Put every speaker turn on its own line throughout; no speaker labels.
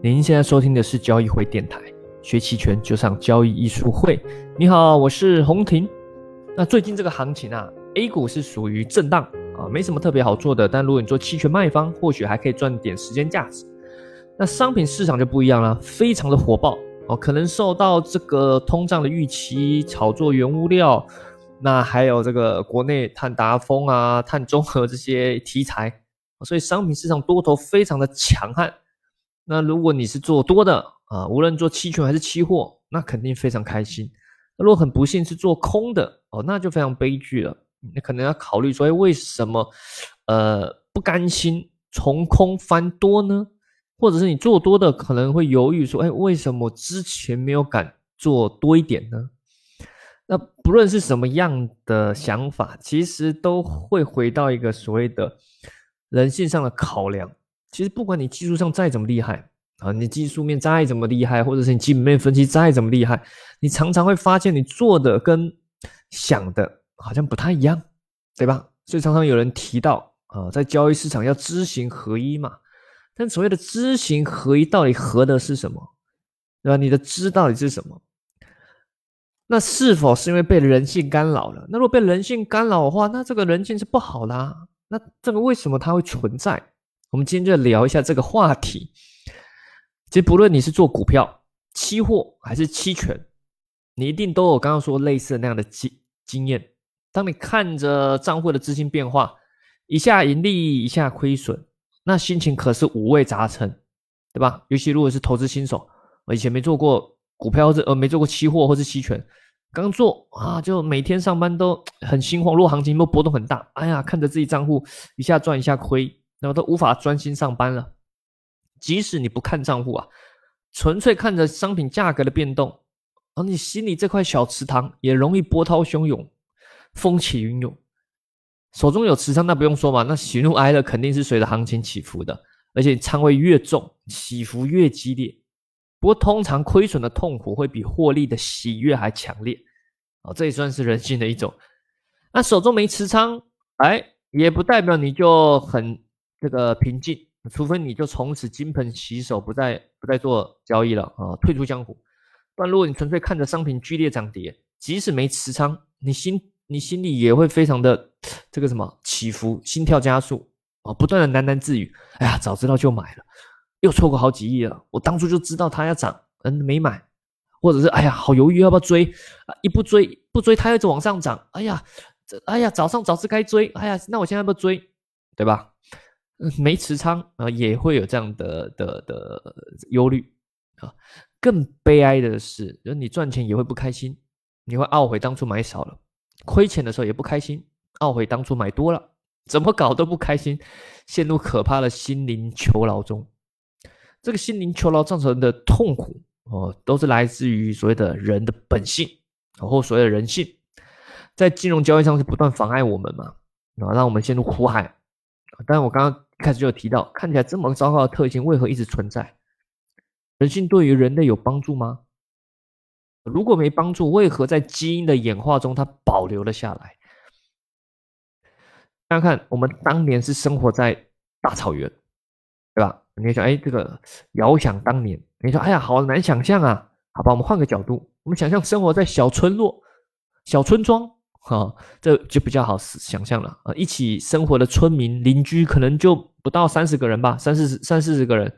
您现在收听的是交易会电台，学期权就上交易艺术会。你好，我是洪婷。那最近这个行情啊，A 股是属于震荡啊，没什么特别好做的。但如果你做期权卖方，或许还可以赚点时间价值。那商品市场就不一样了，非常的火爆哦，可能受到这个通胀的预期、炒作原物料，那还有这个国内碳达峰啊、碳中和这些题材，所以商品市场多头非常的强悍。那如果你是做多的啊，无论做期权还是期货，那肯定非常开心。那如果很不幸是做空的哦，那就非常悲剧了。你可能要考虑说，哎，为什么呃不甘心从空翻多呢？或者是你做多的可能会犹豫说，哎，为什么之前没有敢做多一点呢？那不论是什么样的想法，其实都会回到一个所谓的人性上的考量。其实不管你技术上再怎么厉害啊，你技术面再怎么厉害，或者是你基本面分析再怎么厉害，你常常会发现你做的跟想的好像不太一样，对吧？所以常常有人提到啊，在交易市场要知行合一嘛。但所谓的知行合一，到底合的是什么？对吧？你的知到底是什么？那是否是因为被人性干扰了？那如果被人性干扰的话，那这个人性是不好的。那这个为什么它会存在？我们今天就聊一下这个话题。其实不论你是做股票、期货还是期权，你一定都有刚刚说类似那样的经经验。当你看着账户的资金变化，一下盈利，一下亏损，那心情可是五味杂陈，对吧？尤其如果是投资新手，我以前没做过股票，或者呃没做过期货或是期权，刚做啊，就每天上班都很心慌。如果行情波动很大，哎呀，看着自己账户一下赚一下亏。那么都无法专心上班了。即使你不看账户啊，纯粹看着商品价格的变动，而你心里这块小池塘也容易波涛汹涌、风起云涌。手中有持仓，那不用说嘛，那喜怒哀乐肯定是随着行情起伏的。而且仓位越重，起伏越激烈。不过通常亏损的痛苦会比获利的喜悦还强烈。哦，这也算是人性的一种。那手中没持仓，哎，也不代表你就很。这个平静，除非你就从此金盆洗手，不再不再做交易了啊，退出江湖。不然，如果你纯粹看着商品剧烈涨跌，即使没持仓，你心你心里也会非常的这个什么起伏，心跳加速啊，不断的喃喃自语：哎呀，早知道就买了，又错过好几亿了。我当初就知道它要涨，嗯，没买，或者是哎呀，好犹豫要不要追啊？一不追不追，它一直往上涨，哎呀，这哎呀，早上早知该追，哎呀，那我现在要不要追？对吧？没持仓啊，也会有这样的的的忧虑啊。更悲哀的是，就是你赚钱也会不开心，你会懊悔当初买少了；亏钱的时候也不开心，懊悔当初买多了。怎么搞都不开心，陷入可怕的心灵囚牢中。这个心灵囚牢造成的痛苦哦，都是来自于所谓的人的本性，然后所谓的人性，在金融交易上是不断妨碍我们嘛，啊，让我们陷入苦海。但我刚刚。开始就有提到，看起来这么糟糕的特性为何一直存在？人性对于人类有帮助吗？如果没帮助，为何在基因的演化中它保留了下来？大家看，我们当年是生活在大草原，对吧？你可以想，哎，这个遥想当年，你说，哎呀，好难想象啊！好吧，我们换个角度，我们想象生活在小村落、小村庄。啊，这就比较好想象了啊！一起生活的村民邻居可能就不到三十个人吧，三四十、三四十个人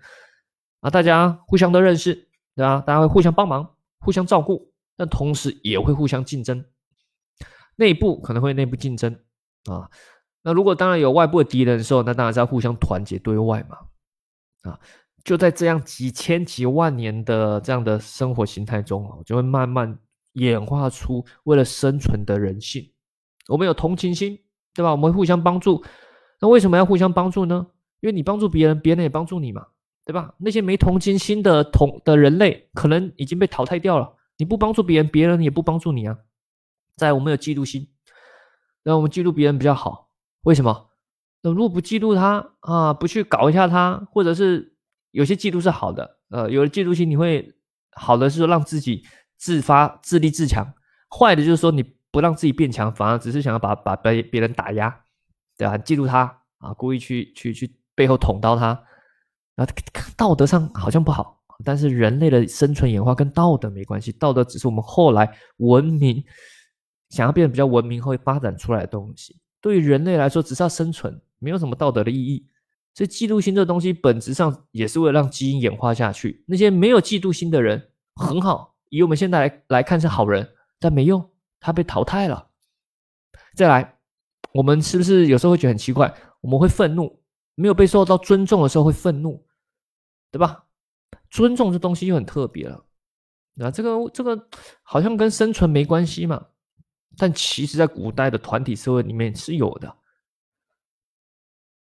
啊，大家互相都认识，对吧？大家会互相帮忙、互相照顾，但同时也会互相竞争，内部可能会内部竞争啊。那如果当然有外部的敌人的时候，那当然是要互相团结对外嘛。啊，就在这样几千几万年的这样的生活形态中啊，就会慢慢。演化出为了生存的人性，我们有同情心，对吧？我们互相帮助。那为什么要互相帮助呢？因为你帮助别人，别人也帮助你嘛，对吧？那些没同情心的同的人类，可能已经被淘汰掉了。你不帮助别人，别人也不帮助你啊。在我们有嫉妒心，那我们嫉妒别人比较好。为什么？那如果不嫉妒他啊，不去搞一下他，或者是有些嫉妒是好的，呃，有了嫉妒心，你会好的是让自己。自发自立自强，坏的就是说你不让自己变强，反而只是想要把把别别人打压，对吧？嫉妒他啊，故意去去去背后捅刀他，啊，道德上好像不好，但是人类的生存演化跟道德没关系，道德只是我们后来文明想要变得比较文明后发展出来的东西。对于人类来说，只是要生存，没有什么道德的意义。所以嫉妒心这东西本质上也是为了让基因演化下去。那些没有嫉妒心的人很好，以我们现在来来看是好人，但没用，他被淘汰了。再来，我们是不是有时候会觉得很奇怪？我们会愤怒，没有被受到尊重的时候会愤怒，对吧？尊重这东西就很特别了。那这个这个好像跟生存没关系嘛？但其实，在古代的团体社会里面是有的。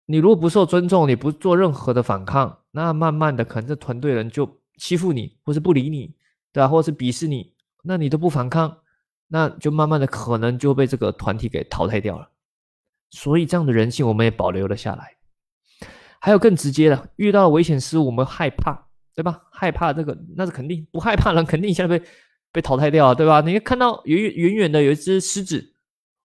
你如果不受尊重，你不做任何的反抗，那慢慢的可能这团队人就欺负你，或是不理你，对吧？或者是鄙视你，那你都不反抗，那就慢慢的可能就被这个团体给淘汰掉了。所以这样的人性我们也保留了下来。还有更直接的，遇到危险事物我们害怕，对吧？害怕这个那是肯定，不害怕人肯定现在被被淘汰掉，对吧？你看到远远远的有一只狮子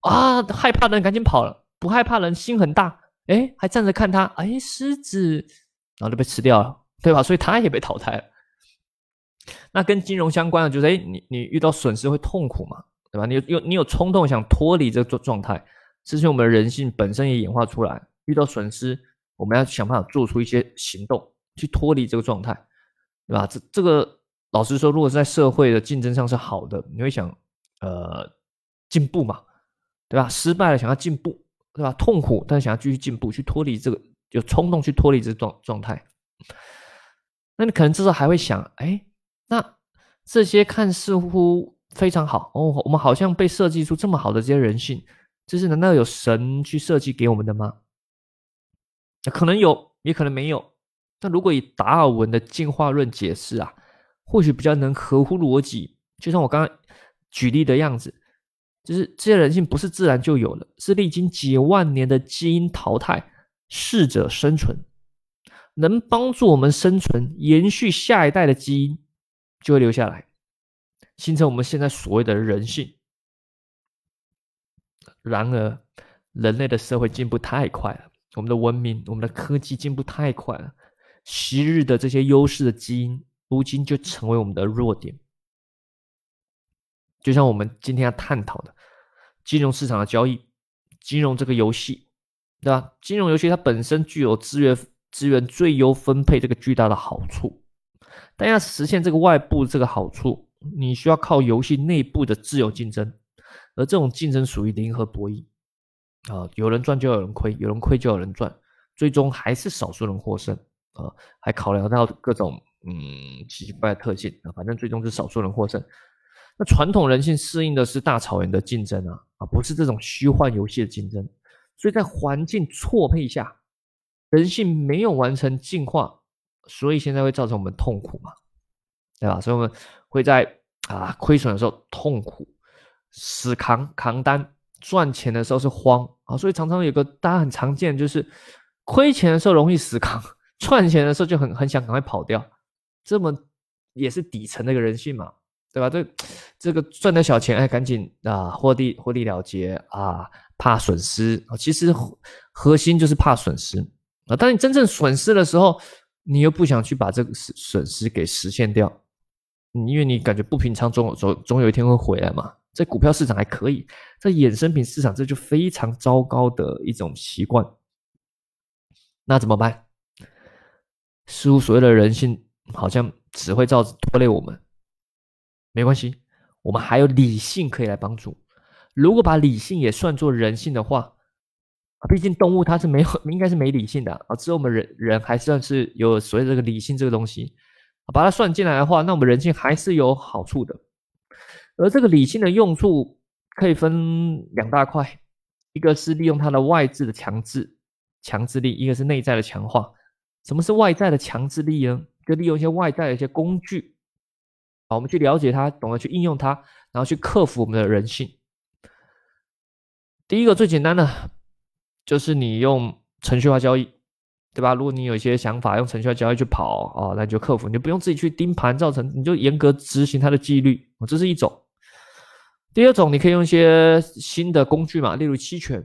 啊，害怕的人赶紧跑了，不害怕人心很大。哎，还站着看他，哎，狮子，然后就被吃掉了，对吧？所以他也被淘汰了。那跟金融相关的就是，哎，你你遇到损失会痛苦嘛，对吧？你有你有冲动想脱离这个状态，这是我们人性本身也演化出来。遇到损失，我们要想办法做出一些行动去脱离这个状态，对吧？这这个老实说，如果是在社会的竞争上是好的，你会想，呃，进步嘛，对吧？失败了想要进步。对吧？痛苦，但想要继续进步，去脱离这个，有冲动去脱离这状状态。那你可能这时候还会想，哎，那这些看似乎非常好哦，我们好像被设计出这么好的这些人性，这是难道有神去设计给我们的吗？可能有，也可能没有。但如果以达尔文的进化论解释啊，或许比较能合乎逻辑。就像我刚刚举例的样子。就是这些人性不是自然就有的，是历经几万年的基因淘汰，适者生存，能帮助我们生存、延续下一代的基因就会留下来，形成我们现在所谓的人性。然而，人类的社会进步太快了，我们的文明、我们的科技进步太快了，昔日的这些优势的基因，如今就成为我们的弱点。就像我们今天要探讨的金融市场的交易，金融这个游戏，对吧？金融游戏它本身具有资源资源最优分配这个巨大的好处，但要实现这个外部这个好处，你需要靠游戏内部的自由竞争，而这种竞争属于零和博弈啊，有人赚就有人亏，有人亏就有人赚，最终还是少数人获胜啊，还考量到各种嗯奇怪的特性啊，反正最终是少数人获胜。那传统人性适应的是大草原的竞争啊，啊，不是这种虚幻游戏的竞争。所以在环境错配下，人性没有完成进化，所以现在会造成我们痛苦嘛，对吧？所以我们会在啊亏损的时候痛苦，死扛扛单，赚钱的时候是慌啊。所以常常有个大家很常见，就是亏钱的时候容易死扛，赚钱的时候就很很想赶快跑掉，这么也是底层的一个人性嘛。对吧？这这个赚点小钱，哎，赶紧啊，获利获利了结啊，怕损失啊。其实核心就是怕损失啊。当你真正损失的时候，你又不想去把这个损损失给实现掉，因为你感觉不平仓，总总总有一天会回来嘛。在股票市场还可以，在衍生品市场这就非常糟糕的一种习惯。那怎么办？似乎所谓的人性好像只会造拖累我们。没关系，我们还有理性可以来帮助。如果把理性也算作人性的话，毕竟动物它是没有，应该是没理性的啊。只有我们人人还算是有所谓这个理性这个东西，把它算进来的话，那我们人性还是有好处的。而这个理性的用处可以分两大块，一个是利用它的外置的强制强制力，一个是内在的强化。什么是外在的强制力呢？就利用一些外在的一些工具。好，我们去了解它，懂得去应用它，然后去克服我们的人性。第一个最简单的就是你用程序化交易，对吧？如果你有一些想法，用程序化交易去跑啊，那你就克服，你就不用自己去盯盘，造成你就严格执行它的纪律这是一种。第二种，你可以用一些新的工具嘛，例如期权，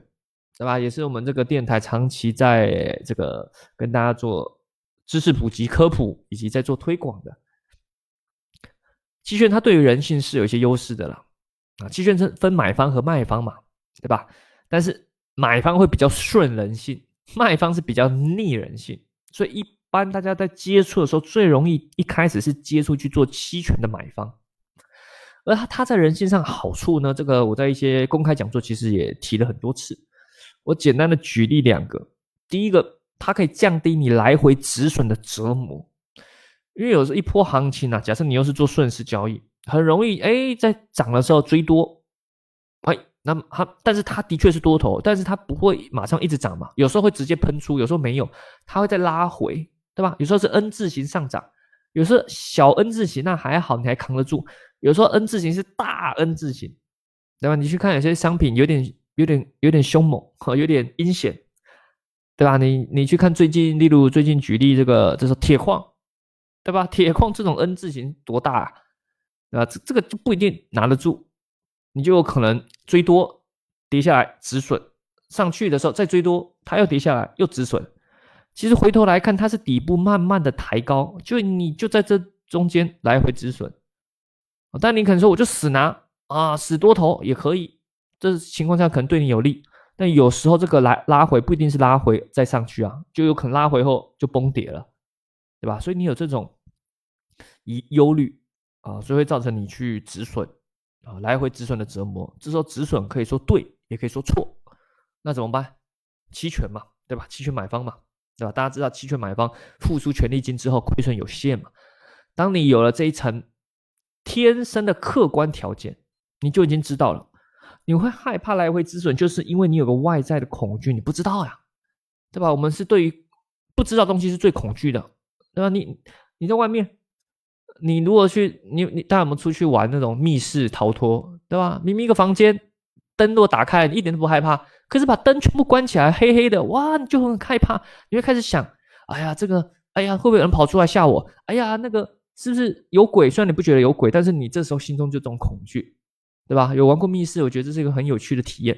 对吧？也是我们这个电台长期在这个跟大家做知识普及、科普以及在做推广的。期权它对于人性是有一些优势的啦，啊，期权是分买方和卖方嘛，对吧？但是买方会比较顺人性，卖方是比较逆人性，所以一般大家在接触的时候，最容易一开始是接触去做期权的买方。而他他在人性上好处呢？这个我在一些公开讲座其实也提了很多次。我简单的举例两个，第一个，它可以降低你来回止损的折磨，因为有时一波行情啊，假设你又是做顺势交易，很容易哎在涨的时候追多，哎，那么它但是它的确是多头，但是它不会马上一直涨嘛，有时候会直接喷出，有时候没有，它会再拉回，对吧？有时候是 N 字形上涨，有时候小 N 字形那还好，你还扛得住。有时候 N 字形是大 N 字形，对吧？你去看有些商品有点、有点、有点凶猛，哈，有点阴险，对吧？你你去看最近，例如最近举例这个，就是铁矿，对吧？铁矿这种 N 字形多大啊？啊，这这个就不一定拿得住，你就有可能追多跌下来止损，上去的时候再追多，它又跌下来又止损。其实回头来看，它是底部慢慢的抬高，就你就在这中间来回止损。但你可能说我就死拿啊，死多头也可以，这情况下可能对你有利。但有时候这个来拉回不一定是拉回再上去啊，就有可能拉回后就崩跌了，对吧？所以你有这种疑忧虑啊，所以会造成你去止损啊，来回止损的折磨。这时候止损可以说对，也可以说错，那怎么办？期权嘛，对吧？期权买方嘛，对吧？大家知道期权买方付出权利金之后亏损有限嘛？当你有了这一层。天生的客观条件，你就已经知道了。你会害怕来回止损，就是因为你有个外在的恐惧，你不知道呀，对吧？我们是对于不知道东西是最恐惧的，对吧？你你在外面，你如果去你你带我们出去玩那种密室逃脱，对吧？明明一个房间灯如果打开，你一点都不害怕，可是把灯全部关起来，黑黑的，哇，你就很害怕，你会开始想，哎呀，这个，哎呀，会不会有人跑出来吓我？哎呀，那个。是不是有鬼？虽然你不觉得有鬼，但是你这时候心中就这种恐惧，对吧？有玩过密室，我觉得这是一个很有趣的体验。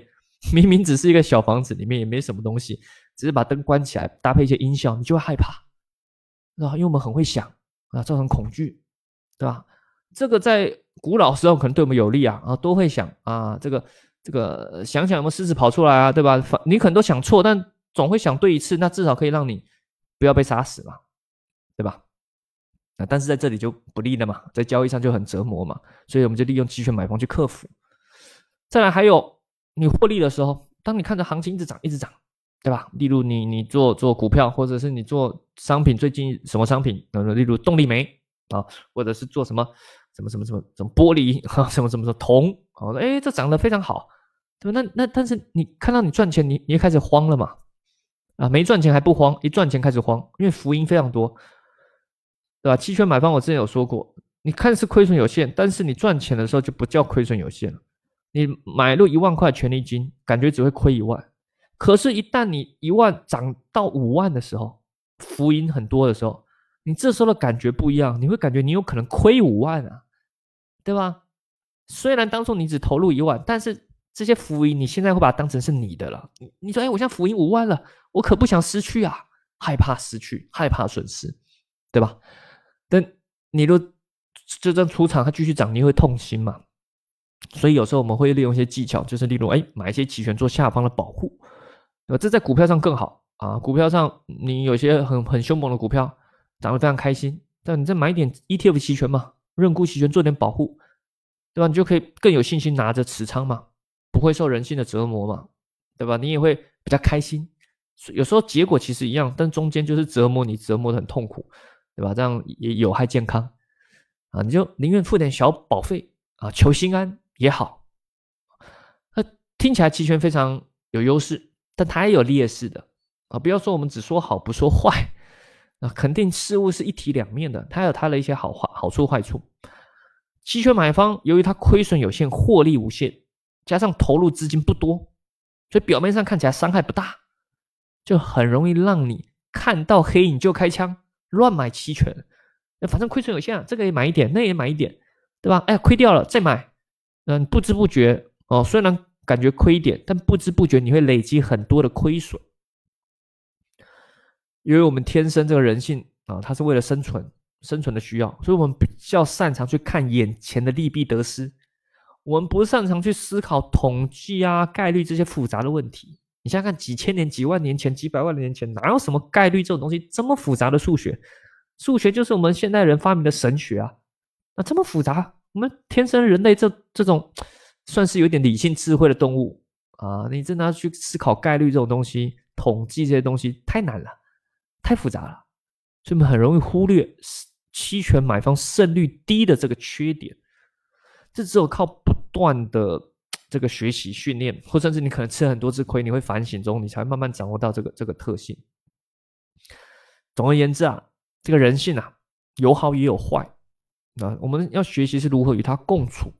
明明只是一个小房子，里面也没什么东西，只是把灯关起来，搭配一些音效，你就会害怕，啊，因为我们很会想啊，造成恐惧，对吧？这个在古老时候可能对我们有利啊，啊，都会想啊，这个这个想想有没有狮子跑出来啊，对吧？你可能都想错，但总会想对一次，那至少可以让你不要被杀死嘛，对吧？啊，但是在这里就不利了嘛，在交易上就很折磨嘛，所以我们就利用期权买方去克服。再来还有你获利的时候，当你看着行情一直涨一直涨，对吧？例如你你做做股票，或者是你做商品，最近什么商品？例如动力煤啊，或者是做什么什么什么什么什么玻璃啊，什么什么什么铜，哦，哎，这涨得非常好，对吧？那那但是你看到你赚钱，你你也开始慌了嘛？啊，没赚钱还不慌，一赚钱开始慌，因为福音非常多。对吧？期权买方我之前有说过，你看是亏损有限，但是你赚钱的时候就不叫亏损有限了。你买入一万块权利金，感觉只会亏一万，可是，一旦你一万涨到五万的时候，浮盈很多的时候，你这时候的感觉不一样，你会感觉你有可能亏五万啊，对吧？虽然当初你只投入一万，但是这些浮盈你现在会把它当成是你的了。你你说，哎，我现在浮盈五万了，我可不想失去啊，害怕失去，害怕损失，对吧？但你若这张出场它继续涨，你会痛心嘛？所以有时候我们会利用一些技巧，就是例如哎买一些期权做下方的保护，对吧？这在股票上更好啊。股票上你有些很很凶猛的股票涨得非常开心，但你再买一点 ETF 期权嘛，认沽期权做点保护，对吧？你就可以更有信心拿着持仓嘛，不会受人性的折磨嘛，对吧？你也会比较开心。有时候结果其实一样，但中间就是折磨你，折磨的很痛苦。对吧？这样也有害健康啊！你就宁愿付点小保费啊，求心安也好。那听起来期权非常有优势，但它也有劣势的啊！不要说我们只说好不说坏啊，肯定事物是一体两面的，它有它的一些好坏、好处坏处。期权买方由于它亏损有限、获利无限，加上投入资金不多，所以表面上看起来伤害不大，就很容易让你看到黑影就开枪。乱买期权，反正亏损有限啊，这个也买一点，那也买一点，对吧？哎，亏掉了再买，嗯，不知不觉哦，虽然感觉亏一点，但不知不觉你会累积很多的亏损，因为我们天生这个人性啊，它是为了生存，生存的需要，所以我们比较擅长去看眼前的利弊得失，我们不擅长去思考统计啊、概率这些复杂的问题。你想想看，几千年、几万年前、几百万年前，哪有什么概率这种东西？这么复杂的数学，数学就是我们现代人发明的神学啊！那这么复杂，我们天生人类这这种算是有点理性智慧的动物啊，你真的要去思考概率这种东西、统计这些东西，太难了，太复杂了，所以我们很容易忽略期权买方胜率低的这个缺点。这只有靠不断的。这个学习训练，或甚至你可能吃很多次亏，你会反省中，你才慢慢掌握到这个这个特性。总而言之啊，这个人性啊，有好也有坏。那我们要学习是如何与它共处。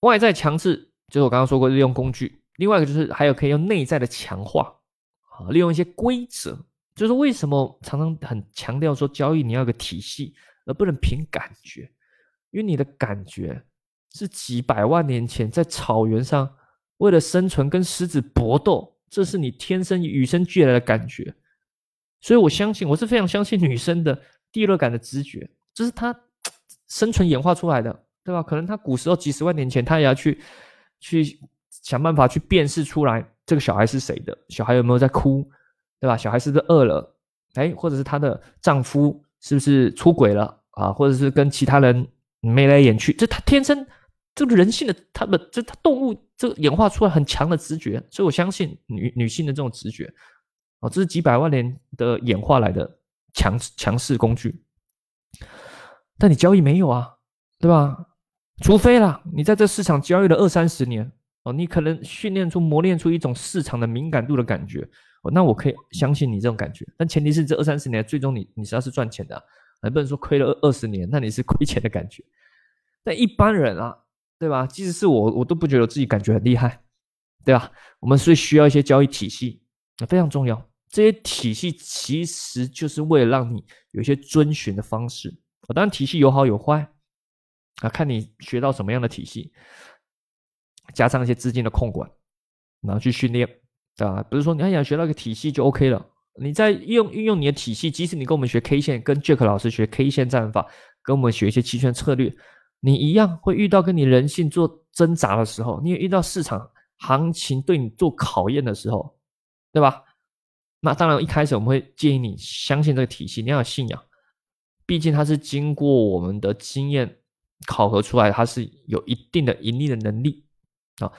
外在强制就是我刚刚说过利用工具，另外一个就是还有可以用内在的强化啊，利用一些规则。就是为什么常常很强调说交易你要有个体系，而不能凭感觉，因为你的感觉。是几百万年前在草原上为了生存跟狮子搏斗，这是你天生与生俱来的感觉。所以我相信，我是非常相信女生的第六感的直觉，这是她生存演化出来的，对吧？可能她古时候几十万年前，她也要去去想办法去辨识出来这个小孩是谁的，小孩有没有在哭，对吧？小孩是不是饿了？哎，或者是她的丈夫是不是出轨了啊？或者是跟其他人眉来眼去？这她天生。这个人性的，他们这他动物这演化出来很强的直觉，所以我相信女女性的这种直觉，哦，这是几百万年的演化来的强强势工具。但你交易没有啊，对吧？除非啦，你在这市场交易了二三十年，哦，你可能训练出、磨练出一种市场的敏感度的感觉，那我可以相信你这种感觉。但前提是这二三十年最终你你实际上是赚钱的，啊，不能说亏了二二十年，那你是亏钱的感觉。但一般人啊。对吧？即使是我，我都不觉得自己感觉很厉害，对吧？我们所以需要一些交易体系，那非常重要。这些体系其实就是为了让你有一些遵循的方式。当然，体系有好有坏啊，看你学到什么样的体系，加上一些资金的控管，然后去训练，对吧？不是说你哎呀学到一个体系就 OK 了。你在用运用你的体系，即使你跟我们学 K 线，跟 Jack 老师学 K 线战法，跟我们学一些期权策略。你一样会遇到跟你人性做挣扎的时候，你也遇到市场行情对你做考验的时候，对吧？那当然，一开始我们会建议你相信这个体系，你要有信仰，毕竟它是经过我们的经验考核出来，它是有一定的盈利的能力啊。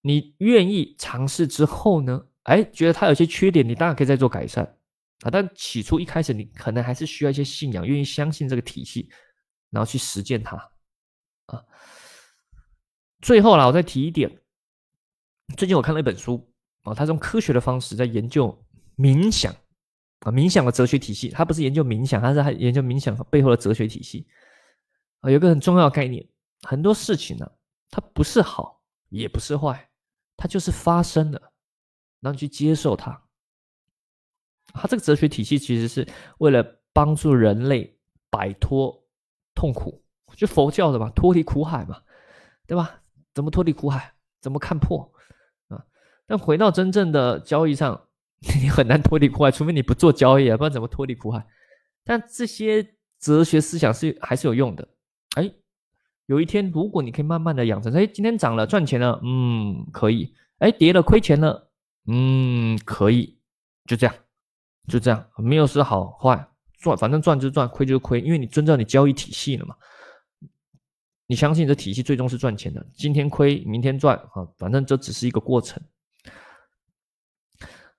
你愿意尝试之后呢？哎，觉得它有些缺点，你当然可以再做改善啊。但起初一开始，你可能还是需要一些信仰，愿意相信这个体系。然后去实践它，啊，最后啦，我再提一点，最近我看了一本书啊，他用科学的方式在研究冥想啊，冥想的哲学体系，他不是研究冥想，他是研究冥想背后的哲学体系啊，有个很重要概念，很多事情呢，它不是好，也不是坏，它就是发生了，然后你去接受它，他这个哲学体系其实是为了帮助人类摆脱。痛苦，就佛教的嘛，脱离苦海嘛，对吧？怎么脱离苦海？怎么看破啊？但回到真正的交易上，你很难脱离苦海，除非你不做交易啊，不然怎么脱离苦海？但这些哲学思想是还是有用的。哎，有一天如果你可以慢慢的养成，哎，今天涨了赚钱了，嗯，可以；哎，跌了亏钱了，嗯，可以。就这样，就这样，没有是好坏。赚，反正赚就赚，亏就亏，因为你遵照你交易体系了嘛。你相信这体系最终是赚钱的，今天亏，明天赚啊，反正这只是一个过程。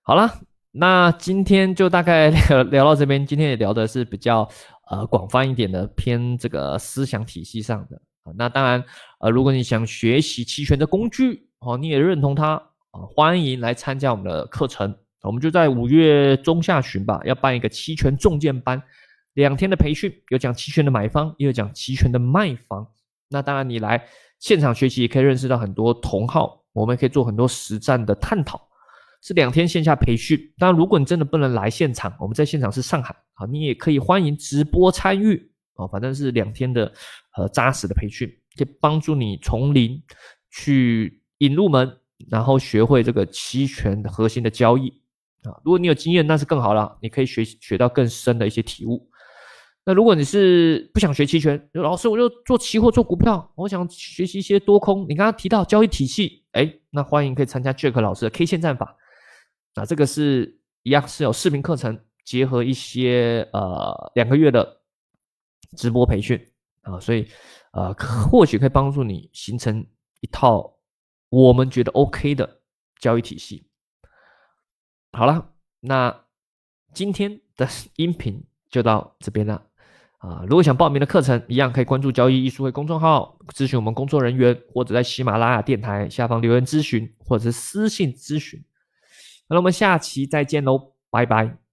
好了，那今天就大概聊聊到这边。今天也聊的是比较呃广泛一点的，偏这个思想体系上的。那当然呃，如果你想学习期权的工具哦，你也认同它啊，欢迎来参加我们的课程。我们就在五月中下旬吧，要办一个期权重建班，两天的培训，有讲期权的买方，也有讲期权的卖方。那当然，你来现场学习也可以认识到很多同好，我们可以做很多实战的探讨。是两天线下培训，当然，如果你真的不能来现场，我们在现场是上海啊，你也可以欢迎直播参与哦，反正是两天的呃扎实的培训，可以帮助你从零去引入门，然后学会这个期权核心的交易。啊。如果你有经验，那是更好了，你可以学学到更深的一些体悟。那如果你是不想学期权，老师我就做期货做股票，我想学习一些多空。你刚刚提到交易体系，哎，那欢迎可以参加 Jack 老师的 K 线战法。那这个是一样是有视频课程，结合一些呃两个月的直播培训啊，所以呃或许可以帮助你形成一套我们觉得 OK 的交易体系。好了，那今天的音频就到这边了。啊，如果想报名的课程，一样可以关注交易艺术会公众号，咨询我们工作人员，或者在喜马拉雅电台下方留言咨询，或者是私信咨询。那我们下期再见喽，拜拜。